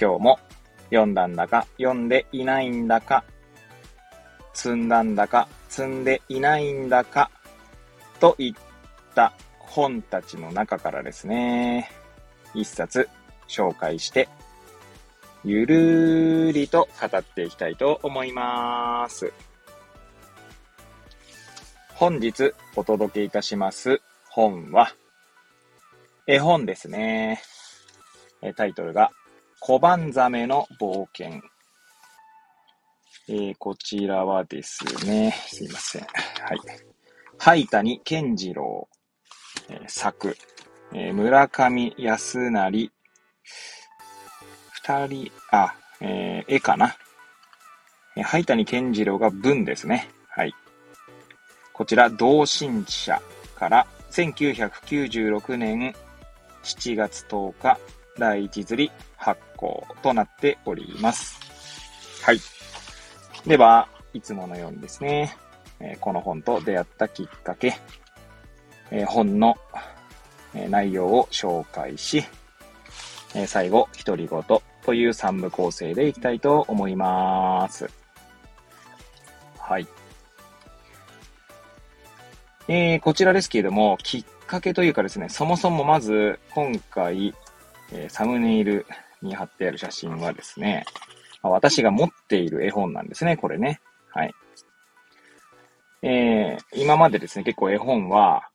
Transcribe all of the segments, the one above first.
今日も読んだんだか、読んでいないんだか、積んだんだか、積んでいないんだか、といった本たちの中からですね、一冊紹介して、ゆるーりと語っていきたいと思います。本日お届けいたします本は、絵本ですね。タイトルが、小判ザメの冒険。えー、こちらはですね、すいません。はい。灰谷健次郎えー、作、えー、村上康成、二人、あ、えー、絵かな。えー、灰谷健次郎が文ですね。はい。こちら、同心者から1996年7月10日、第一釣り発行となっております。はい。では、いつものようにですね、え、この本と出会ったきっかけ、え本の、え内容を紹介し、え最後、独り言という3部構成でいきたいと思います。はい。えー、こちらですけれども、きっかけというかですね、そもそもまず、今回、えー、サムネイルに貼ってある写真はですね、私が持っている絵本なんですね、これね。はい。えー、今までですね、結構絵本は、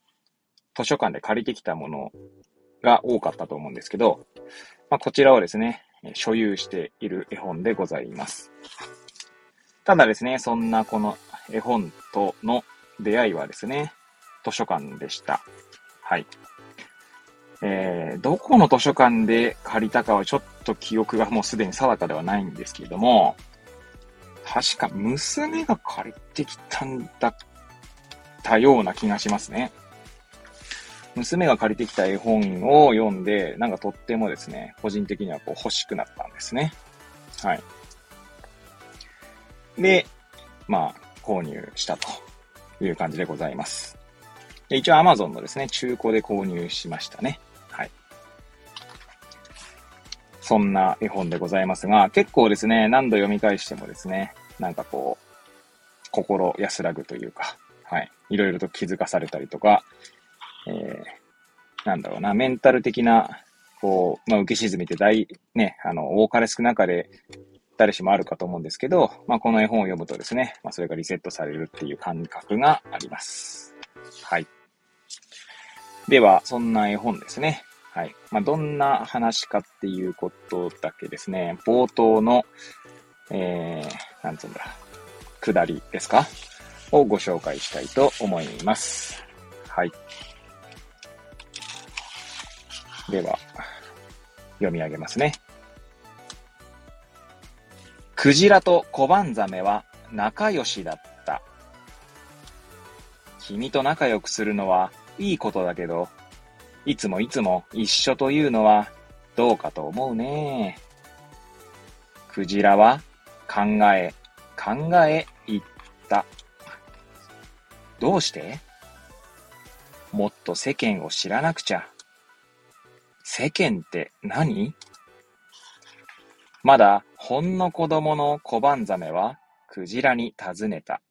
図書館で借りてきたものが多かったと思うんですけど、まあ、こちらをですね、所有している絵本でございます。ただですね、そんなこの絵本との出会いはですね、図書館でした。はい。えー、どこの図書館で借りたかはちょっと記憶がもうすでに定かではないんですけれども、確か娘が借りてきたんだったような気がしますね。娘が借りてきた絵本を読んで、なんかとってもですね、個人的にはこう欲しくなったんですね。はい。で、まあ、購入したという感じでございます。一応 Amazon のですね、中古で購入しましたね。そんな絵本でございますが、結構ですね、何度読み返してもですね、なんかこう、心安らぐというか、はい。いろいろと気づかされたりとか、えー、なんだろうな、メンタル的な、こう、まあ、浮き沈みって大、ね、あの、多かれ少なかれ、誰しもあるかと思うんですけど、まあ、この絵本を読むとですね、まあ、それがリセットされるっていう感覚があります。はい。では、そんな絵本ですね。はい。まあ、どんな話かっていうことだけですね、冒頭の、えー、なんつうんだ、下りですか？をご紹介したいと思います。はい。では、読み上げますね。クジラとコバンザメは仲良しだった。君と仲良くするのはいいことだけど、いつもいつも一緒というのはどうかと思うね。クジラは考え、考え言った。どうして？もっと世間を知らなくちゃ。世間って何？まだほんの子供の小判ザメはクジラに尋ねた。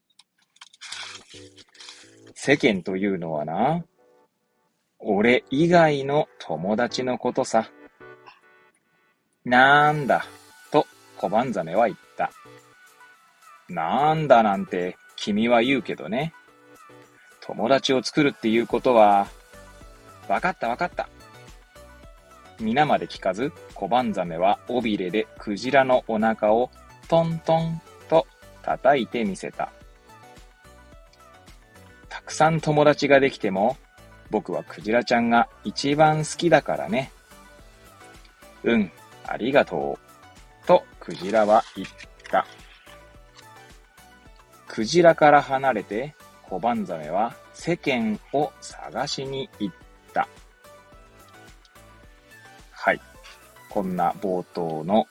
世間というのはな、俺以外の友達のことさ。なんだ、と小判ザメは言った。なんだなんて君は言うけどね。友達を作るっていうことは、わかったわかった。皆まで聞かず、小判ザメは尾びれでクジラのお腹をトントンと叩いてみせた。たくさん友達ができても、僕はクジラちゃんが一番好きだからね。うん、ありがとう。と、クジラは言った。クジラから離れて、コバンザメは世間を探しに行った。はい。こんな冒頭の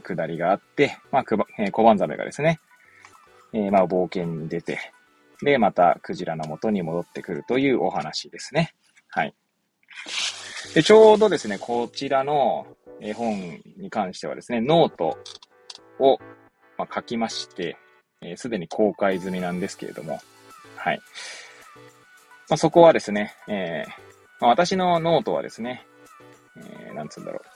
下りがあって、まあ、えー、コバンザメがですね、えー、まあ、冒険に出て、で、またクジラの元に戻ってくるというお話ですね。はい。で、ちょうどですね、こちらの絵本に関してはですね、ノートを、ま書きまして、す、えー、で、に公開済みなんですけれども、はい。まあ、そこはですね、えーまあ、私のノートはですね、えー、なんつうんだろう。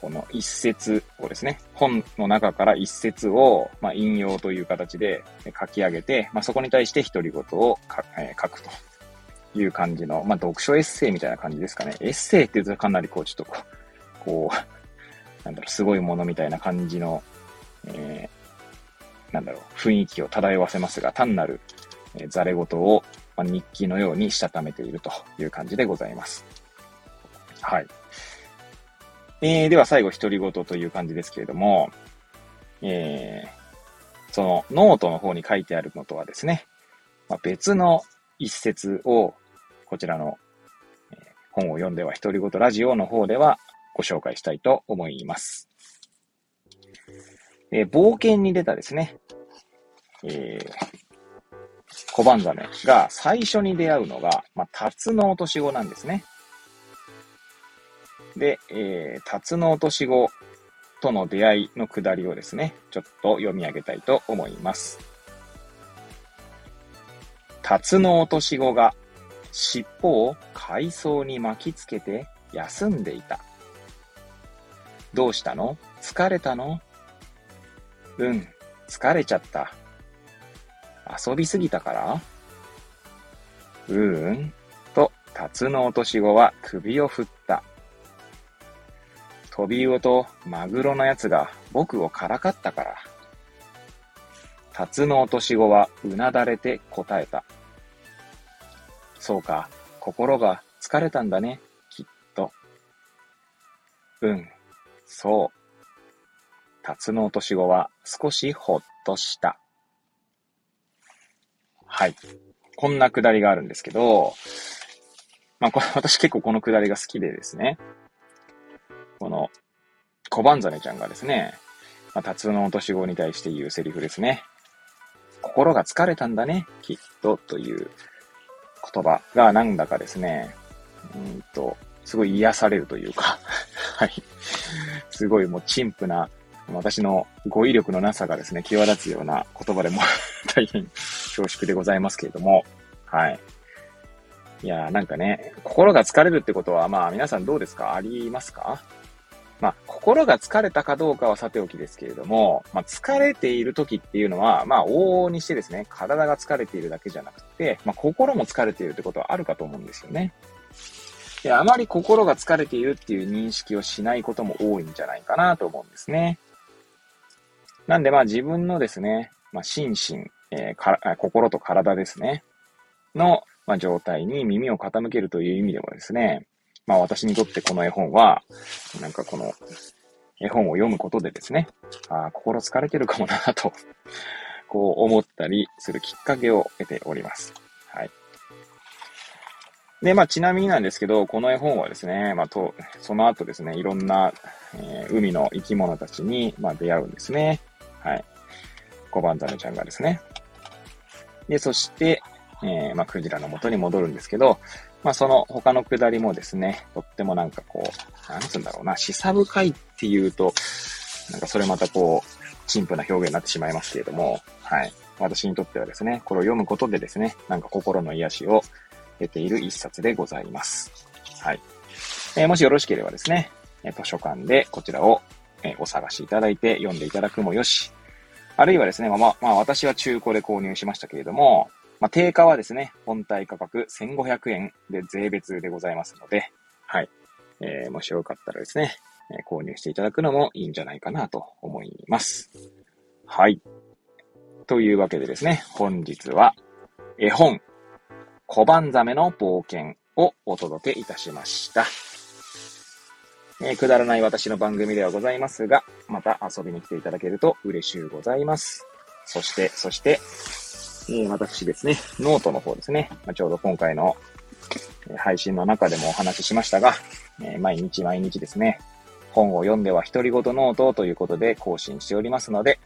この一節をですね、本の中から一節を、まあ、引用という形で書き上げて、まあ、そこに対して独り言を書,、えー、書くという感じの、まあ、読書エッセイみたいな感じですかね。エッセイって言うとかなりこう、ちょっとこう、こう、なんだろう、すごいものみたいな感じの、えー、なんだろう、雰囲気を漂わせますが、単なる、えー、ざれ言を、まあ、日記のようにしたためているという感じでございます。はい。えー、では最後、独り言という感じですけれども、えー、そのノートの方に書いてあるのとはですね、まあ、別の一節を、こちらの、本を読んでは独り言ラジオの方ではご紹介したいと思います。えー、冒険に出たですね、えー、小判ザメが最初に出会うのが、まあ、タツノオトシゴなんですね。で、えー、タツノオトシゴとの出会いのくだりをですね、ちょっと読み上げたいと思います。タツノオトシゴが尻尾を海藻に巻きつけて休んでいた。どうしたの？疲れたの？うん、疲れちゃった。遊びすぎたから？うーん、と、タツノオトシゴは首を振った。トビウオとマグロのやつが僕をからかったから。タツノオトシゴはうなだれて答えた。そうか、心が疲れたんだね、きっと。うん、そう。タツノオトシゴは少しほっとした。はい。こんなくだりがあるんですけど、まあ、これ、私結構このくだりが好きでですね。この、コバンザメちゃんがですね、まあ、タツノオトシゴに対して言うセリフですね。心が疲れたんだね、きっと、という言葉がなんだかですね、うんと、すごい癒されるというか はい。すごいもう陳腐な、私の語彙力のなさがですね、際立つような言葉でも大変恐縮でございますけれども、はい。いやーなんかね、心が疲れるってことは、まあ皆さんどうですか？ありますか？まあ、心が疲れたかどうかはさておきですけれども、まあ、疲れている時っていうのは、まあ、往々にしてですね、体が疲れているだけじゃなくて、まあ、心も疲れているってことはあるかと思うんですよね。で、あまり心が疲れているっていう認識をしないことも多いんじゃないかなと思うんですね。なんで、まあ、自分のですね、まあ、心身、えー、か心と体ですね、の、まあ、状態に耳を傾けるという意味でもですね、まあ私にとってこの絵本は、なんかこの絵本を読むことでですね、ああ、心疲れてるかもなと、こう思ったりするきっかけを得ております。はい。で、まあちなみになんですけど、この絵本はですね、まあと、その後ですね、いろんな、えー、海の生き物たちに、まあ出会うんですね。はい。コバンザメちゃんがですね。で、そして、えー、まあクジラの元に戻るんですけど、まあその他のくだりもですね、とってもなんかこう、なんつうんだろうな、示唆深いっていうと、なんかそれまたこう、陳腐な表現になってしまいますけれども、はい。私にとってはですね、これを読むことでですね、なんか心の癒しを得ている一冊でございます。はい。えー、もしよろしければですね、図書館でこちらをお探しいただいて読んでいただくもよし、あるいはですね、まあ、まあ、私は中古で購入しましたけれども、まあ、定価はですね、本体価格1500円で税別でございますので、はい。えー、もしよかったらですね、え購入していただくのもいいんじゃないかなと思います。はい。というわけでですね、本日は絵本、小判ザメの冒険をお届けいたしました。えー、くだらない私の番組ではございますが、また遊びに来ていただけると嬉しゅうございます。そして、そして、え、私ですね、ノートの方ですね、ま、ちょうど今回の配信の中でもお話ししましたが、え、毎日毎日ですね、本を読んでは独り言ノートということで更新しておりますので、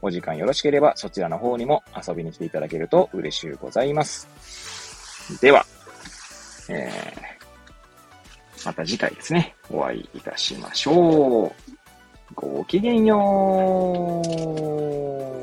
お時間よろしければそちらの方にも遊びに来ていただけると嬉しゅうございます。では、えー、また次回ですね、お会いいたしましょう。ごきげんよう。